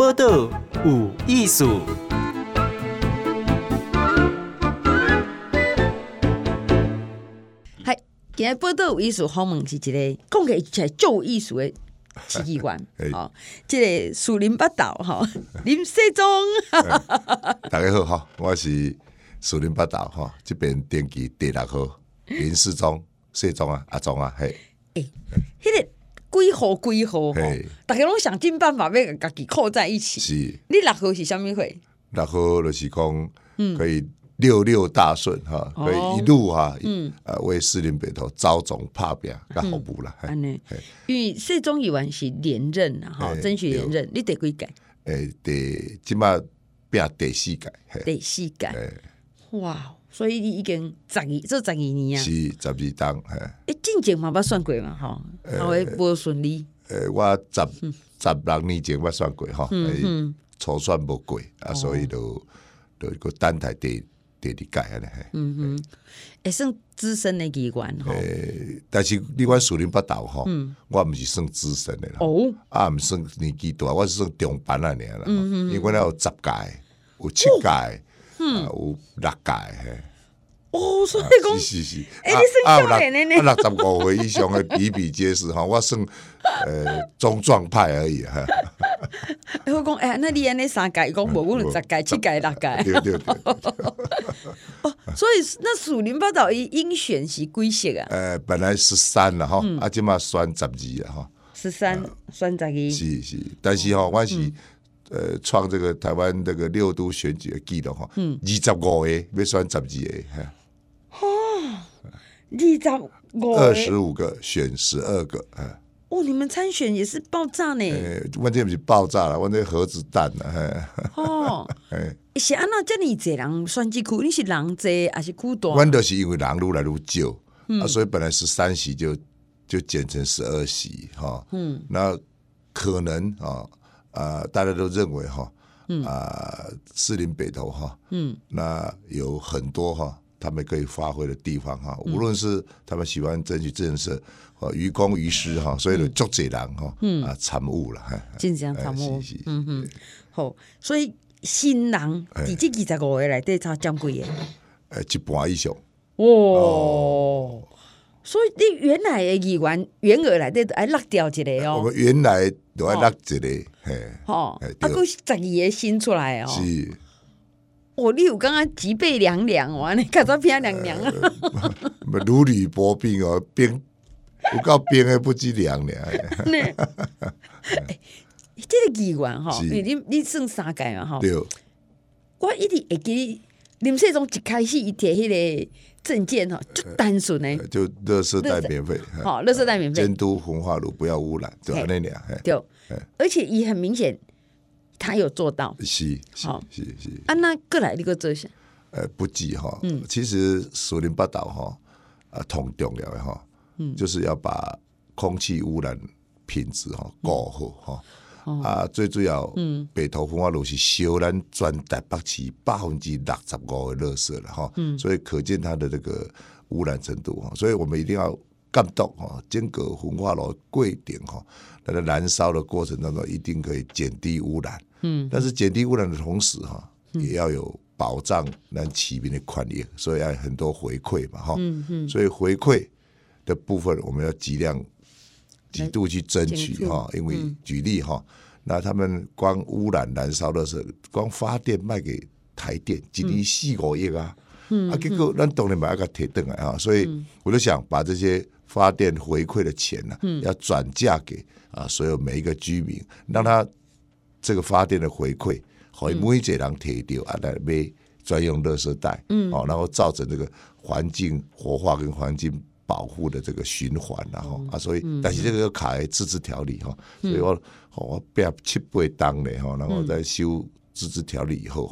报道有艺术。嗨，今日报道有艺术，访问是一个讲起来就有艺术的市议员，哦，即个树林八道哈，林世忠。大家好哈，我是树林八道哈，这边电机第六号林世忠，世忠啊，阿忠啊，嘿。诶，迄个几号几号？大家拢想尽办法要家己扣在一起。是，你六号是虾米会？六号就是讲，可以六六大顺哈，可以一路哈，嗯，呃，为士林北头招总拍拼，较好补啦。安尼，因为四中议员是连任啊，哈，争取连任，你第几届？诶，第即马拼第四届，第四届，哇！所以你已经十二这十二年啊，是十二档，诶，进前嘛捌算过嘛，吼，后尾无顺利。诶，我十十六年前捌算过，吼，初选无过，啊，所以就就个单台第第二届安尼。嗯哼，会算资深的机关吼。诶，但是你讲树林八道吼，我毋是算资深的啦，哦，啊，毋算年纪大，我是算中班啊，尔啦，因为我有十届，有七届。嗯，有六届嘿。哦，所以讲，是是是，哎，你算少年的呢？六十五岁以上的 比比皆是哈，我算呃中壮派而已哈。我讲哎，那你安尼三届，讲无无十届、七届、六届。对 对对。哦，所以那属林八道伊应选是几席啊？呃，本来十三了哈，啊，今嘛选十二了哈。十三选十二。是是，但是哈，我是。呃，创这个台湾这个六都选举的记录哈，二十五个要选十二个，哦，二十五，二十五个选十二个，哦，你们参选也是爆炸呢？问题不是爆炸了，问题核子弹了，哦，是安那叫你这人选举区，你是人多还是区多？阮都是因为人越来越少，啊，所以本来十三席就就减成十二席，哈，嗯，那可能啊。啊、呃，大家都认为哈，啊、嗯。呃，士林北投哈，嗯，那有很多哈，他们可以发挥的地方哈，无论是他们喜欢争取建设，哦，于公于私哈，所以就足济人哈，嗯。啊，参悟了，真正参悟，嗯哼，好，所以新人第这二十五个来对他讲几个？呃，一半以上，哦。哦所以你原来的议员原额来得爱落掉一个哦。我们原来都爱落一个，嘿。哦，啊，佫十二个新出来哦。是。哦，你有刚刚脊背凉凉哇？你看到偏凉凉啊？如履薄冰哦，冰不够冰还不知凉凉。哎，这个议员哈，你你你算三届嘛哈？对。我一直会记，林世忠一开始伊提迄个。证件哈，就单纯呢，就垃圾袋免费，好，垃圾袋免费，监督焚化炉不要污染，对吧？那俩，对，而且也很明显，他有做到，是，好，是是。啊，那过来你个做下，呃，不计哈，嗯，其实树林八岛哈，啊，同重要的哈，嗯，就是要把空气污染品质哈搞好哈。啊，最主要，嗯，北投焚化炉是烧咱全台北市百分之六十五的垃圾了哈，嗯，所以可见它的这个污染程度哈，所以我们一定要监督哈，间隔焚化炉贵点哈，它的燃烧的过程当中一定可以减低污染，嗯，但是减低污染的同时哈，也要有保障咱骑兵的权益，所以要很多回馈嘛哈，嗯嗯，所以回馈的部分我们要尽量。几度去争取哈，因为举例哈，那他们光污染燃烧的时候，光发电卖给台电，一年四五亿啊，啊，结果咱当然买一个铁灯啊，所以我就想把这些发电回馈的钱呢，要转嫁给啊所有每一个居民，让他这个发电的回馈，可以每一个人提掉啊来买专用垃圾袋，嗯，哦，然后造成这个环境活化跟环境。保护的这个循环，然后啊，所以但是这个卡在自治条例哈，所以我我不要七八当的哈，然后再修自治条例以后，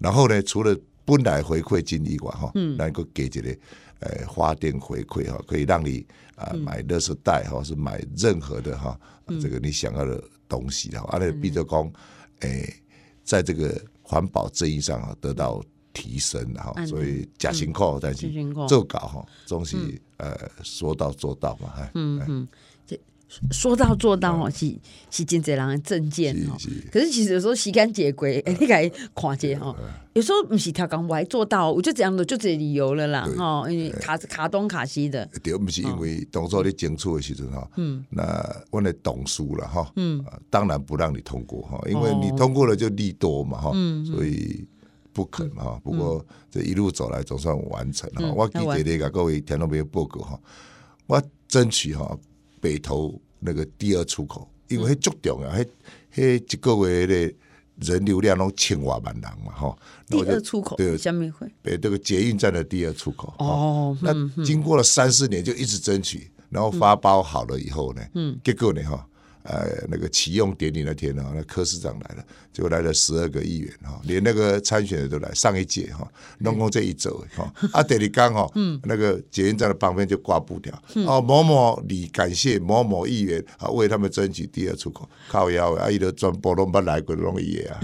然后呢，除了本来回馈金以外哈，能够给这个呃发电回馈哈，可以让你啊买垃圾袋哈，是买任何的哈这个你想要的东西的，而且比如讲诶，在这个环保正义上啊得到。提升哈，所以假辛苦，但是做搞哈，总是呃说到做到嘛，嗯嗯，这说到做到哦，是是真侪人的政见哦。可是其实有时候时间结归，哎，你该看见哈。有时候不是调岗我还做到，我就这样的就这理由了啦哈。因为卡卡东卡西的，对，不是因为当初你争取的时阵哈，嗯，那我的董书了哈，嗯，当然不让你通过哈，因为你通过了就利多嘛哈，所以不肯哈。不过这一路走来总算完成哈。我记得那个各位听众朋友报告哈，我争取哈。北投那个第二出口，因为足重要，迄迄一个月的人流量拢千万万人嘛，哈。第二出口，对，下面会北这个捷运站的第二出口。哦，那经过了三四年，就一直争取，然后发包好了以后呢，嗯，结果呢，哈。呃，那个启用典礼那天呢，那柯市长来了，结果来了十二个议员哈，连那个参选的都来。上一届哈，弄过这一周哈，啊，第二天哈，那个捷运站的旁边就挂布条，哦，某某你感谢某某议员啊，为他们争取第二出口，靠腰啊，伊都转波龙巴来过容易啊，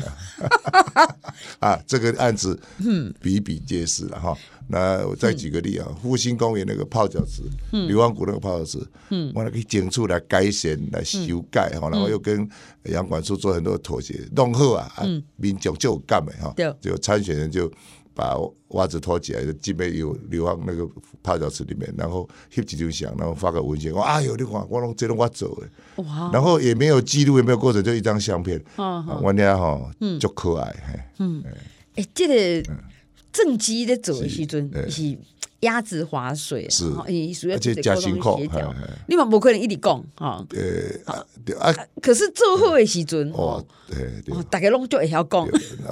啊，这个案子嗯比比皆是了哈。那我再举个例啊，复兴公园那个泡脚池，硫磺谷那个泡脚池，嗯。我那个整出来改善来修改哈，然后又跟杨管处做很多妥协，弄好啊，民众就有干的哈，就参选人就把袜子脱起来，就基本有硫磺那个泡脚池里面，然后翕几张相，然后发个文件，我哎呦，你看我拢这拢我做的，然后也没有记录，也没有过程，就一张相片，我俩哈，就可爱，嗯，哎，这个。正机的走的时阵是鸭子划水，是，而且加辛苦，你嘛不可能一直讲哈。呃，啊，可是做好的时阵，哦，对，大家拢就会晓讲。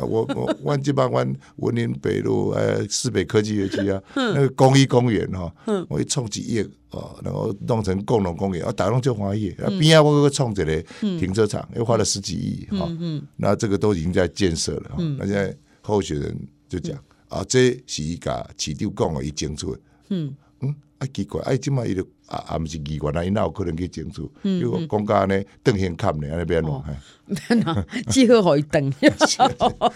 我我我这帮我文林北路呃市北科技园区啊，那个公益公园哈，我一创几亿哦，然后弄成共同公园，啊，大家拢就欢喜。边啊我个创一个停车场，又花了十几亿哈，那这个都已经在建设了，那现在候选人就讲。啊，这是伊甲市长讲诶，伊争取。嗯嗯，啊奇怪，啊，即摆伊就啊啊，毋是议员啊，伊哪有可能去争取？如果讲安尼，邓先看呢，安尼变喏，只好互伊邓。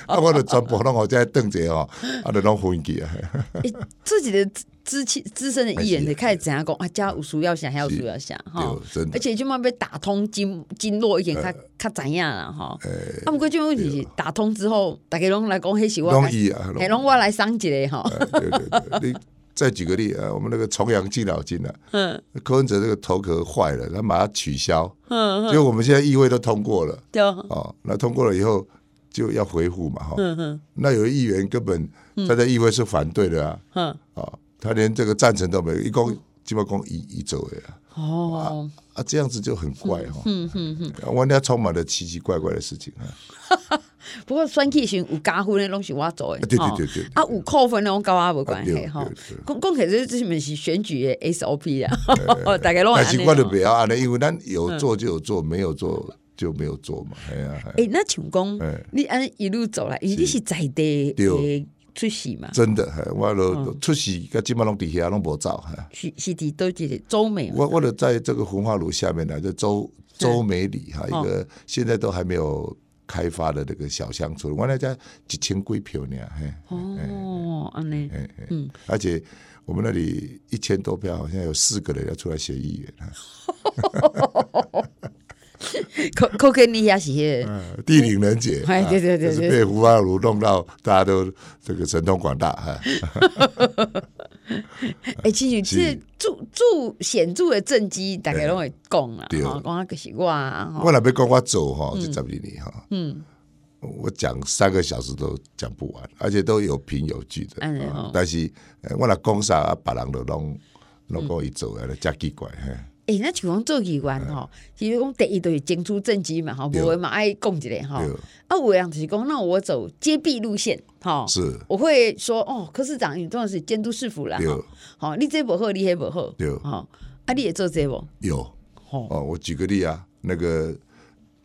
啊，我着全部拢互在邓者吼，啊，着拢分去啊。自己的资气资深的艺人，你开始怎样讲啊？加有叔要想，还有叔要想哈。而且就慢被打通经经络一点，他他怎样了？哈。啊，毋过即问题是打通之后，大家拢来讲，迄是我，嘿，拢我来上一个哈。对对对。再举个例啊，我们那个重阳敬老金啊，嗯，柯文哲这个头壳坏了，他把它取消，嗯，结果我们现在议会都通过了，对，哦，那通过了以后就要回复嘛，哈，嗯嗯，那有的议员根本他在议会是反对的啊，嗯，啊，他连这个赞成都没有，一共基本共一一周的啊，哦，啊，这样子就很怪哈，嗯嗯嗯，我家充满了奇奇怪怪的事情啊。不过选举时有加分的拢是我做的，对对对对，啊有扣分的拢跟我无关系哈。讲讲起来这是不是选举的 SOP 啊？大概拢安尼。但是我就不要安尼，因为咱有做就有做，没有做就没有做嘛。哎呀，哎，那请讲，你按一路走来，你是。在地出席嘛？真的，我都出席，个基本拢底下拢无走。是是的，都是周美。我我在这个焚化炉下面呢，就周周美里哈，一个现在都还没有。开发的那个小乡村，我那家几千几票呢，嘿，哦，安尼，嗯，而且我们那里一千多票，好像有四个人要出来选议员，可可给你也是地灵人杰，哎，对对对，被焚化炉弄到大家都这个神通广大，哈。哎，其实这着着显著的政绩，大家拢会讲啦，讲啊，个是我，我那边讲我做哈，就十二年哈，嗯，我讲三个小时都讲不完，而且都有凭有据的，但是我那讲啥，别人都拢拢讲伊做的，真奇怪，嘿。哎，那就讲做议员吼，其实讲第一就是争取政绩嘛，吼，无嘛爱讲一个吼，啊，有样就是讲，那我走揭弊路线，吼，是，我会说哦，科市长你重要是监督市府啦，好，你这不好，你那不好，对，好，啊，你也做这不？有，哦，我举个例啊，那个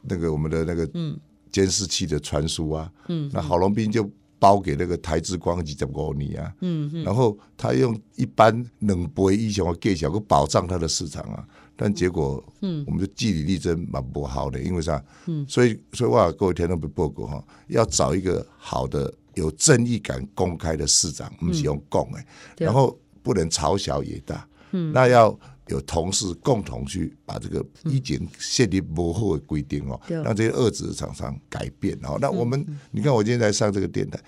那个我们的那个嗯。监视器的传输啊，嗯，那郝龙斌就包给那个台之光二十五年啊，嗯嗯，然后他用一般冷倍以上的价钱去保障他的市场啊。但结果，嗯，我们的据理力争蛮不好的，因为啥？嗯，所以，所以我各位听众报告哈，要找一个好的、有正义感、公开的市长，不是用供的，然后不能朝小也大，嗯，那要有同事共同去把这个已经设立模糊的规定哦，让这些恶质的厂商改变哦。那我们你看，我今天在上这个电台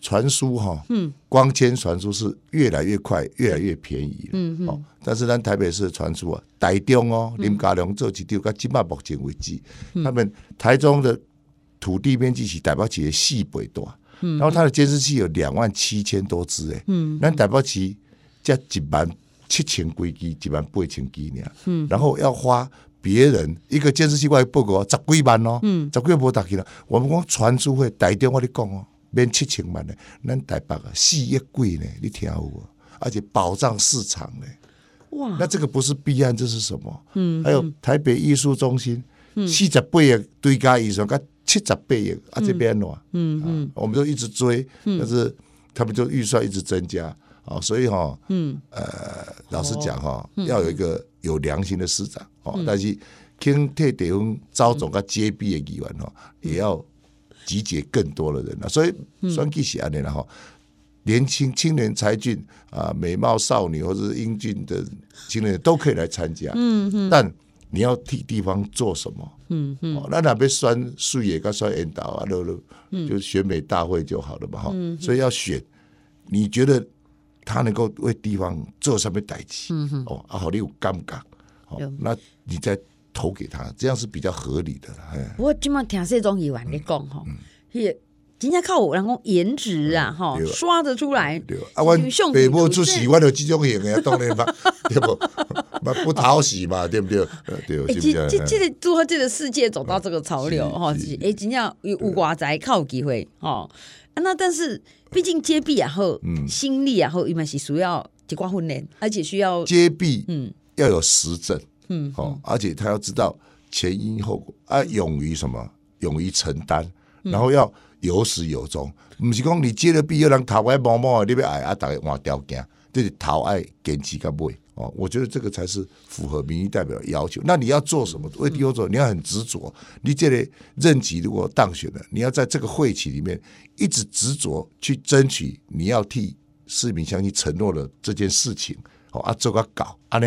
传输哈，嗯，光纤传输是越来越快，越来越便宜，嗯嗯。但是咱台北市的传输啊，台中哦，林家龙这几条，到今嘛目前为止，他们台中的土地面积是台北市的四倍多，然后它的监视器有两万七千多只，哎，嗯，那台北市加一万。七千几机，一万八千机呢。嗯，然后要花别人一个监视器外报告十几万哦，嗯，十几万不打去了。我们讲传输费，台中我跟你讲哦，免七千万呢，咱台北啊四亿贵呢，你听好啊，而且保障市场呢。哇，那这个不是弊案，这是什么？嗯，还有台北艺术中心，四十八亿对家预算，跟七十八亿啊这边喏，嗯嗯，我们就一直追，但是他们就预算一直增加。哦，所以哈，嗯，呃，老实讲哈，要有一个有良心的市长哦，但是听替地方招总个接臂的议员哈，也要集结更多的人了。所以选举是安尼了哈，年轻青年才俊啊，美貌少女或者是英俊的青年都可以来参加。嗯嗯，但你要替地方做什么？嗯嗯，那哪边选树叶跟选引导啊，都都，就选美大会就好了嘛哈。所以要选，你觉得？他能够为地方做什么代志？嗯哼，哦，啊，好，你有感觉，哦，那你再投给他，这样是比较合理的。哎，不过今麦听这种议员你讲吼，也真正靠人讲颜值啊，哈，刷得出来。对啊，我北部出喜欢的这种型的，当然嘛，对不？不讨喜嘛，对不对？对，哎，这这这个做这个世界走到这个潮流哈，哎，真正有有外在靠机会哈。那但是。毕竟接臂啊，后心力啊，后一般是需要结挂训练，而且需要接臂，嗯，要有实证，嗯，哦，而且他要知道前因后果啊，勇于什么，勇于承担，然后要有始有终，不是讲你接了臂，有人头爱摸摸，你要爱啊，大家换条件，就是头爱坚持到尾。哦，我觉得这个才是符合民意代表的要求。那你要做什么？为第二做，你要很执着。你这里任期如果当选了，你要在这个会期里面一直执着去争取，你要替市民相信承诺的这件事情，哦啊，做个搞，啊呢，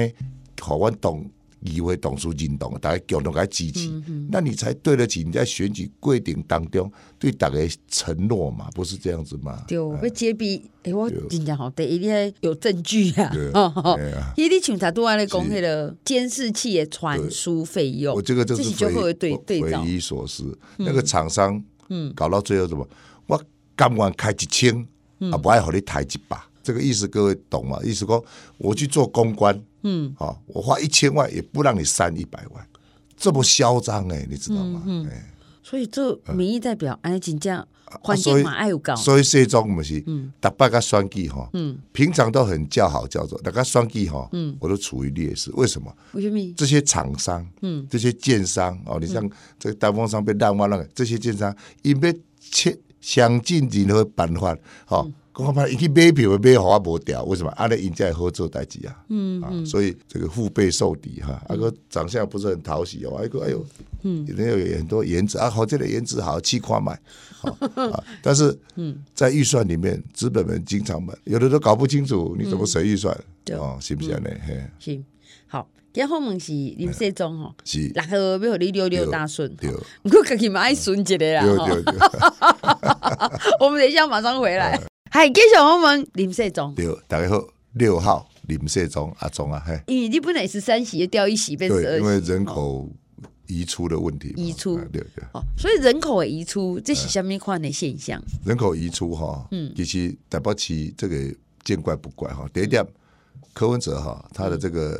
好我懂。议会董事认同，大家共同来支持，那你才对得起你在选举规定当中对大家承诺嘛？不是这样子吗？对，要揭弊，哎，我真正好，第一你有证据啊！伊 你像他都安尼讲迄个监视器的传输费用，我这个就是匪匪夷所思。那个厂商，嗯，搞到最后什么？我甘愿开一千，啊，不爱和你抬一百，这个意思各位懂吗？意思说，我去做公关。嗯，啊，我花一千万也不让你删一百万，这么嚣张哎，你知道吗？嗯，所以这民意代表哎，真正环境嘛爱有搞，所以这种不是，嗯，大家个选举哈，嗯，平常都很叫好叫做，大家选举哈，嗯，我都处于劣势，为什么？为什么？这些厂商，嗯，这些建商哦，你像这个单峰商被烂挖了，这些建商因为切想尽任何办法，哈。讲看嘛，伊去买票买好啊无掉，为什么？阿咧人家好做代志啊，嗯，啊，所以这个腹背受敌哈，阿哥长相不是很讨喜哦，阿哥哎呦，嗯，人家有很多颜值啊，好这个颜值好，气夸买，啊，但是嗯，在预算里面，资本们经常买，有的都搞不清楚你怎么设预算，哦，是不是呢？嘿，行，好，第二号门是林世忠吼，是，然后要和你六六大顺，不过自己蛮爱顺一个啦，我们等一下马上回来。嗨，继续我们林世忠。对，大家好，六号林世忠阿忠啊，嘿。咦你本来是三席掉一席变十二席，因为人口移出的问题。移出，对对。哦，所以人口移出，这是什么款的现象？人口移出哈，嗯，其实台北市这个见怪不怪哈。第一点，柯文哲哈，他的这个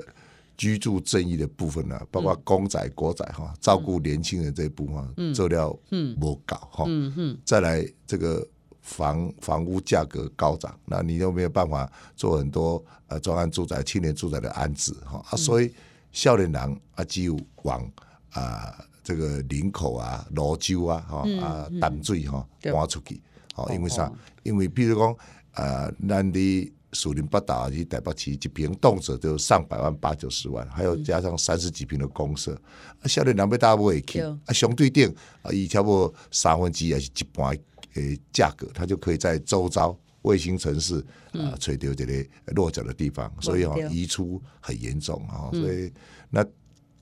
居住正义的部分呢，包括公仔、国仔哈，照顾年轻人这一部分，做料嗯不搞哈，嗯嗯，再来这个。房房屋价格高涨，那你又没有办法做很多呃专案住宅、青年住宅的安置哈啊，所以少年人啊只有往啊这个林口啊、泸州啊、哈啊淡水哈搬出去，哦，因为啥？因为比如讲啊，咱的士林八岛以及台北市一平动辄就上百万、八九十万，还有加上三十几平的公社，啊，少年人要大不会去啊，相对定啊，以差不多三分之一还是一半。诶，价格它就可以在周遭卫星城市啊，垂掉这个落脚的地方，所以哈移出很严重啊，所以那。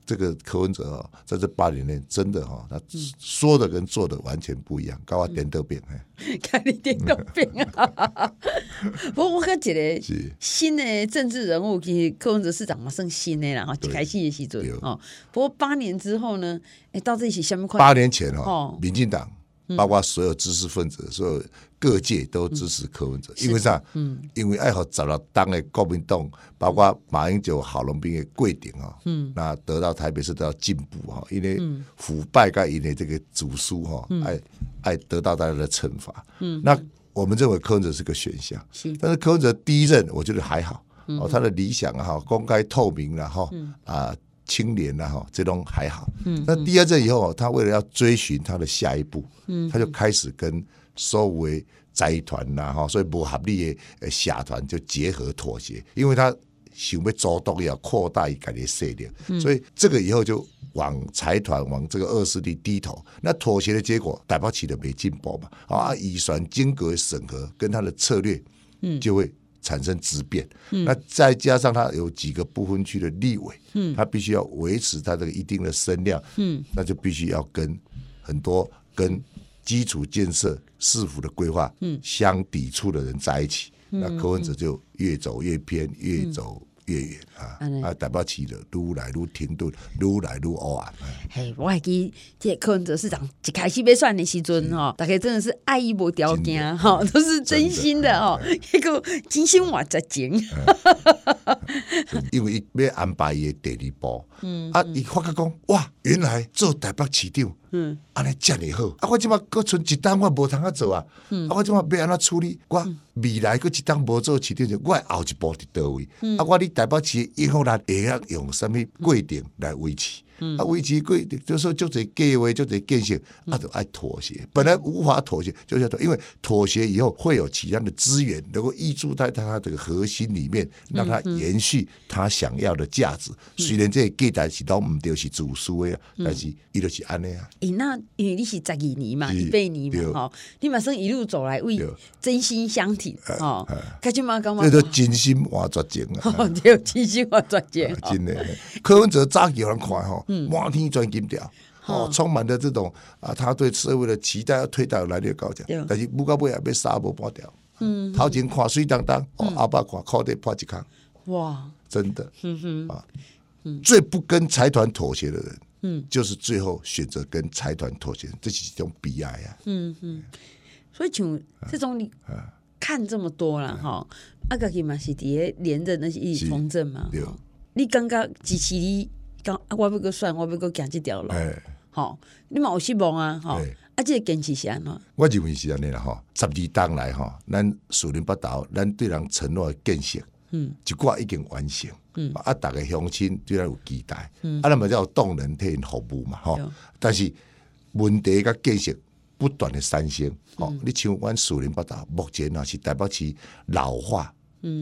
这个柯文哲啊，在这八年内真的哈，他说的跟做的完全不一样，搞我点都变哎，看你点都变啊！不过我感觉是新的政治人物，其实柯文哲市长嘛算新的啦哈，开始的时阵哦。不过八年之后呢，哎，到这一起下面快？八年前哦，民进党。包括所有知识分子，所有各界都支持柯文哲，因为啥？嗯，因为爱好找到当的国民党，包括马英九、郝龙斌的贵顶啊，嗯，那得到台北市得到进步哈，因为腐败跟因为这个主书哈，爱爱得到大家的惩罚，嗯，那我们认为柯文哲是个选项，是，但是柯文哲第一任我觉得还好，哦，他的理想哈，公开透明然后啊。青年呐，哈，这种还好。嗯，那第二阵以后，他为了要追寻他的下一步，嗯，他就开始跟所谓财团呐，哈，所以不合理的社团就结合妥协，因为他想要主动要扩大一改的势力，所以这个以后就往财团往这个恶势力低头。那妥协的结果，台北起的没进步嘛，啊，预算经过审核跟他的策略，嗯，就会。产生质变，嗯、那再加上他有几个不分区的立委，嗯、他必须要维持他这个一定的声量，嗯、那就必须要跟很多跟基础建设市府的规划相抵触的人在一起，嗯、那柯文哲就越走越偏，越走。越远啊！啊，台北市的愈来愈停顿，愈来愈黑暗。嘿，我还记得柯文哲市长一开始被选的时阵吼，大概真的是爱意无条件哈，都是真心的哦，一个真心话在讲。因为伊要安排伊的第二步，嗯，啊，伊发觉讲哇，原来做台北市长，嗯，安尼遮尔好，啊，我即马搁剩一单我无通啊做啊，啊，我即马要安怎处理？我未来搁一单无做市长，我后一步伫倒位？嗯啊，我伫台北市以后来，会晓用啥物规定来维持？啊，维持规就是说就得计划就得建设，啊，就爱妥协。本来无法妥协，就叫做因为妥协以后会有其他的资源能够依注在他这个核心里面，让他延续他想要的价值。虽然这个计台是都唔对，是自私的，但是伊就是安尼啊。诶，那因为你是十二年嘛，一八年嘛，吼，你马上一路走来为真心相挺，吼，开心吗？干嘛？这都真心话绝情啊！对，真心话绝情。真的，柯文哲早有人看吼。满天钻金条，哦，充满了这种啊，他对社会的期待要推到来的高强，对。但是不到尾也被杀无半条，嗯，头前看水当当，哦，阿爸看靠地破一坑，哇，真的，嗯哼，啊，嗯，最不跟财团妥协的人，嗯，就是最后选择跟财团妥协，这是一种悲哀啊，嗯哼，所以像这种你看这么多了哈，阿个嘛是底下连着那些一从政嘛，你刚刚支持你。刚我要个选，我要个行这条路，吼，你嘛有希望啊，吼，啊，这个坚持是安怎？我认为是安尼啦，吼，十二当来吼，咱树林八岛，咱对人承诺的建设，嗯，一寡已经完成，嗯，啊，大家乡亲对咱有期待，嗯，啊，那么叫动能替因服务嘛，哈，但是问题甲建设不断的产生，哦，你像阮树林北岛，目前啊是台北市老化。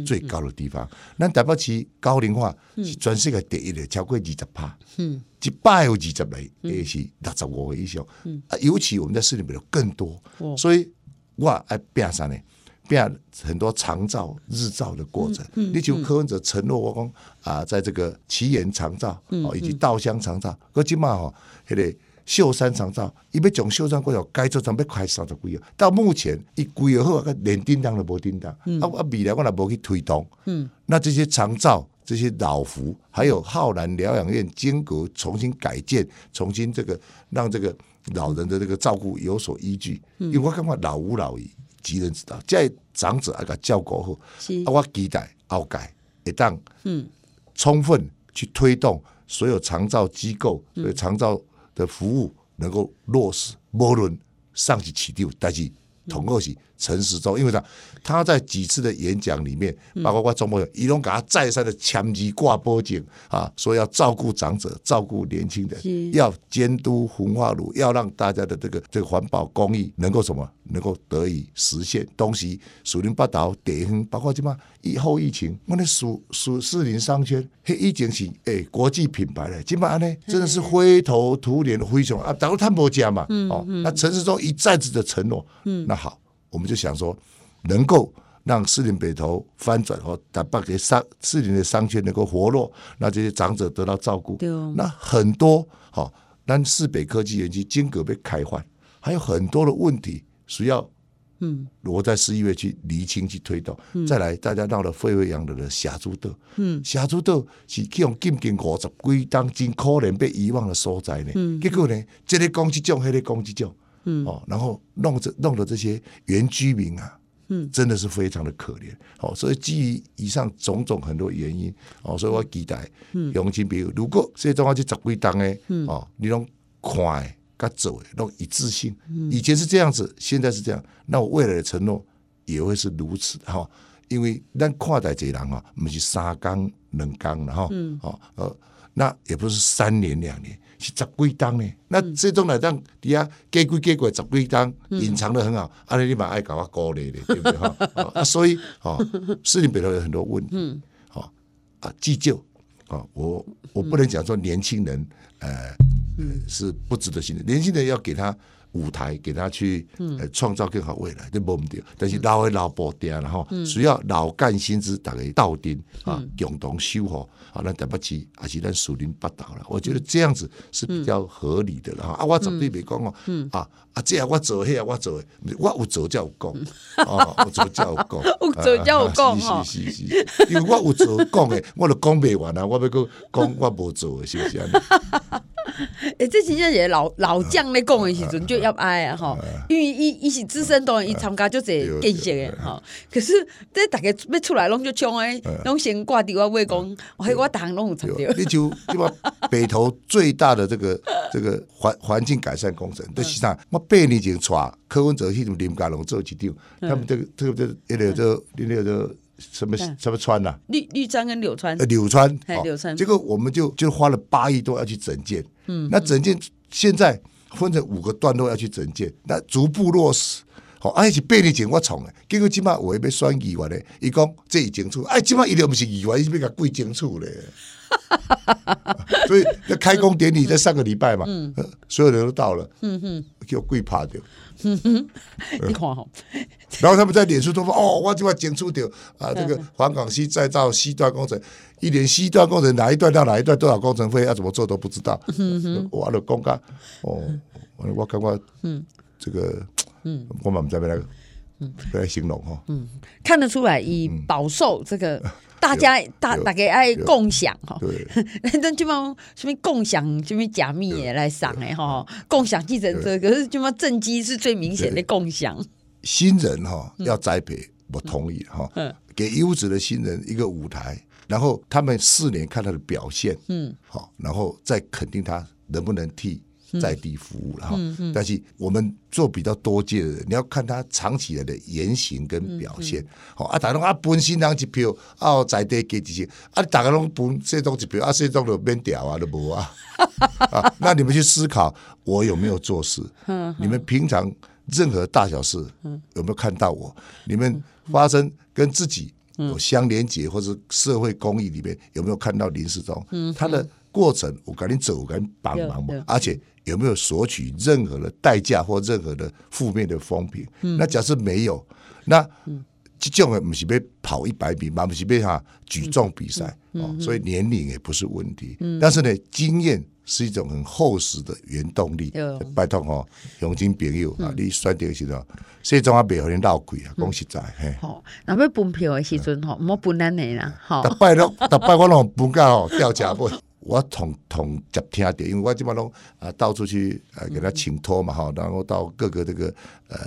最高的地方，咱台北市高龄化是全世界第一的，超过二十趴，嗯，一百有二十个，也是六十五个以上，啊，尤其我们在市里面有更多，所以我爱变啥呢？变很多长照、日照的过程。你就柯文哲承诺我讲啊，在这个奇岩长照哦，以及稻香长照，搁即嘛吼，迄个。秀山长照，伊要从秀山过来改造，准备开三十几个。到目前，伊规划好，连叮当都无叮当。啊啊，未来我也无去推动。嗯，那这些长照、这些老福，还有浩南疗养院间隔重新改建，重新这个让这个老人的这个照顾有所依据。因为我感觉老吾老矣，及人之道，在长者啊个照顾好。是啊，我期待后改一旦嗯，充分去推动所有长照机构，所以长照。的服务能够落实，无论上级起调，但是同样是陈时中，因为他他在几次的演讲里面，包括我中部，伊拢给他再三的强击挂脖颈啊，说要照顾长者，照顾年轻人，要监督焚化炉，要让大家的这个这个环保公益能够什么，能够得以实现。东西树林八岛地方，包括什么以后疫情，我那树树士林商圈，嘿已经是诶、欸、国际品牌了，基本上呢真的是灰头土脸灰熊啊，假如他没家嘛，哦，那陈时中一再次的承诺，嗯，那好。我们就想说，能够让士林北投翻转，和，打把给商士林的商圈能够活络，让这些长者得到照顾。那很多好，让市北科技园区金阁被开发，还有很多的问题需要。嗯，我在十一月去厘清去推动，嗯、再来大家闹得沸沸扬扬的霞珠岛，嗯，霞珠岛是去用禁禁五十几当真可怜被遗忘的所在呢，嗯，结果呢，这里讲这种，那里讲这种，嗯，哦，然后弄着弄得这些原居民啊，嗯，真的是非常的可怜，哦，所以基于以上种种很多原因，哦，所以我期待，嗯，乡亲朋友，如果这种话去十几当呢，嗯，哦，你拢快。他走那种一致性，以前是这样子，现在是这样。那我未来的承诺也会是如此哈，因为咱看待这人啊，不是三缸两缸的哈，哦呃，那也不是三年两年，是十几档呢。那这种来讲，底下给归给归十几档，隐藏的很好。阿你嘛爱搞我高嘞的，对不对哈？啊，所以啊，士林北头有很多问题，好啊，急救啊，我我不能讲说年轻人呃。是不值得信任。年轻人要给他舞台，给他去呃创造更好未来，这没问题。但是老的老保定，然后需要老干新枝，大家斗阵啊，共同修好啊，那对不起，还是咱树林八岛了。我觉得这样子是比较合理的了哈。啊，我绝对没讲哦，啊啊，这样我做，那样我做，我有做才有讲，哦，有做才有讲，有做才有讲，是是是，因为我有做讲的，我都讲不完啊，我要讲讲我无做的，是不是？哎，这真正是老老将咧讲的时阵就要爱啊吼，因为伊伊是资深党员，伊参加就这见识的吼。可是这大家要出来拢就冲诶，拢先挂电话话讲，我我逐项拢有参到。你就对吧？北投最大的这个这个环环境改善工程，都是啥？我八年前带柯文哲去林佳龙做一场，他们这个这个这那个这那个这什么什么川呐？绿绿川跟柳川。柳川，柳川。结果我们就就花了八亿多要去整建。嗯，那整件现在分成五个段落要去整件，那逐步落实。好，哎，是八年前我从的，结果今晚我要选议员咧，伊讲这已经出，哎，今晚伊就不是议员，伊是要甲贵清楚咧。所以那开工典礼在上个礼拜嘛，嗯，所有人都到了，嗯哼，叫鬼怕掉。嗯哼，你看哈，然后他们在脸书都说，哦，我今麦检出掉啊，这个黄港西再造西段工程。一连西段工程哪一段到哪一段多少工程费要怎么做都不知道，我的公告哦，我刚刚嗯，这个嗯，我们这边来嗯。来形容哈，嗯，看得出来以饱受这个大家大大家爱共享哈，对，那就么什么共享什么加密也来上哎哈，共享计程车，可是就么正机是最明显的共享，新人哈要栽培，我同意哈，给优质的新人一个舞台。然后他们四年看他的表现，嗯，好，然后再肯定他能不能替在地服务了哈。但是我们做比较多届的人，你要看他长期来的言行跟表现。好、嗯嗯、啊，大家啊，分新人一票啊，在地给几些啊，大家拢分这种一票啊，这种就免掉啊，都无啊。啊，那你们去思考，我有没有做事？嗯，你们平常任何大小事，有没有看到我？你们发生跟自己。有相连接或者社会公益里面有没有看到林世忠？嗯，他的过程我赶紧走，我赶紧帮忙嘛。而且有没有索取任何的代价或任何的负面的风评？嗯，那假设没有，那这种的不是被跑一百米嘛，不是被哈举重比赛哦，所以年龄也不是问题。嗯，但是呢，经验。是一种很厚实的原动力。拜托哦，乡亲朋友啊，你选择时候，西装啊，别和你闹鬼啊，讲实在嘿。好，那要分票的时阵吼，唔好分咱的啦。好，逐摆拢，逐摆我拢分假吼掉价本。我同同接听到，因为我即摆拢啊到处去啊给他请托嘛哈，然后到各个这个呃。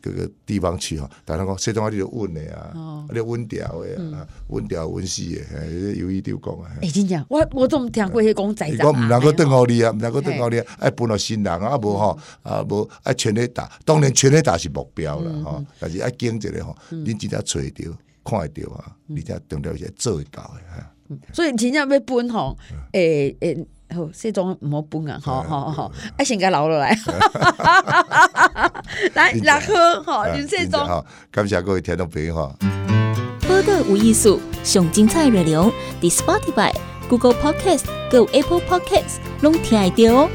各个地方去哈，但系讲西装啊，你就稳的啊，你稳调的啊，稳调稳死的，有意丢讲啊。哎，真正，我我总听过迄讲在场啊。我唔能够等候你啊，唔能够等候你啊，爱分到新人啊，无吼啊，无爱全力打，当然全力打是目标啦，吼，但是爱经一个吼，你只要找得到，看得到啊，你只要重要是做会到的哈。所以真正要分吼，诶诶。好，这种唔好分啊！好好好，啊先甲留落来，来来喝哈，林世忠。好，感谢各位听众朋友哈。播客无艺术，上精彩内容，The Spotify、Google Podcast、Go Apple Podcasts，拢听得到哦。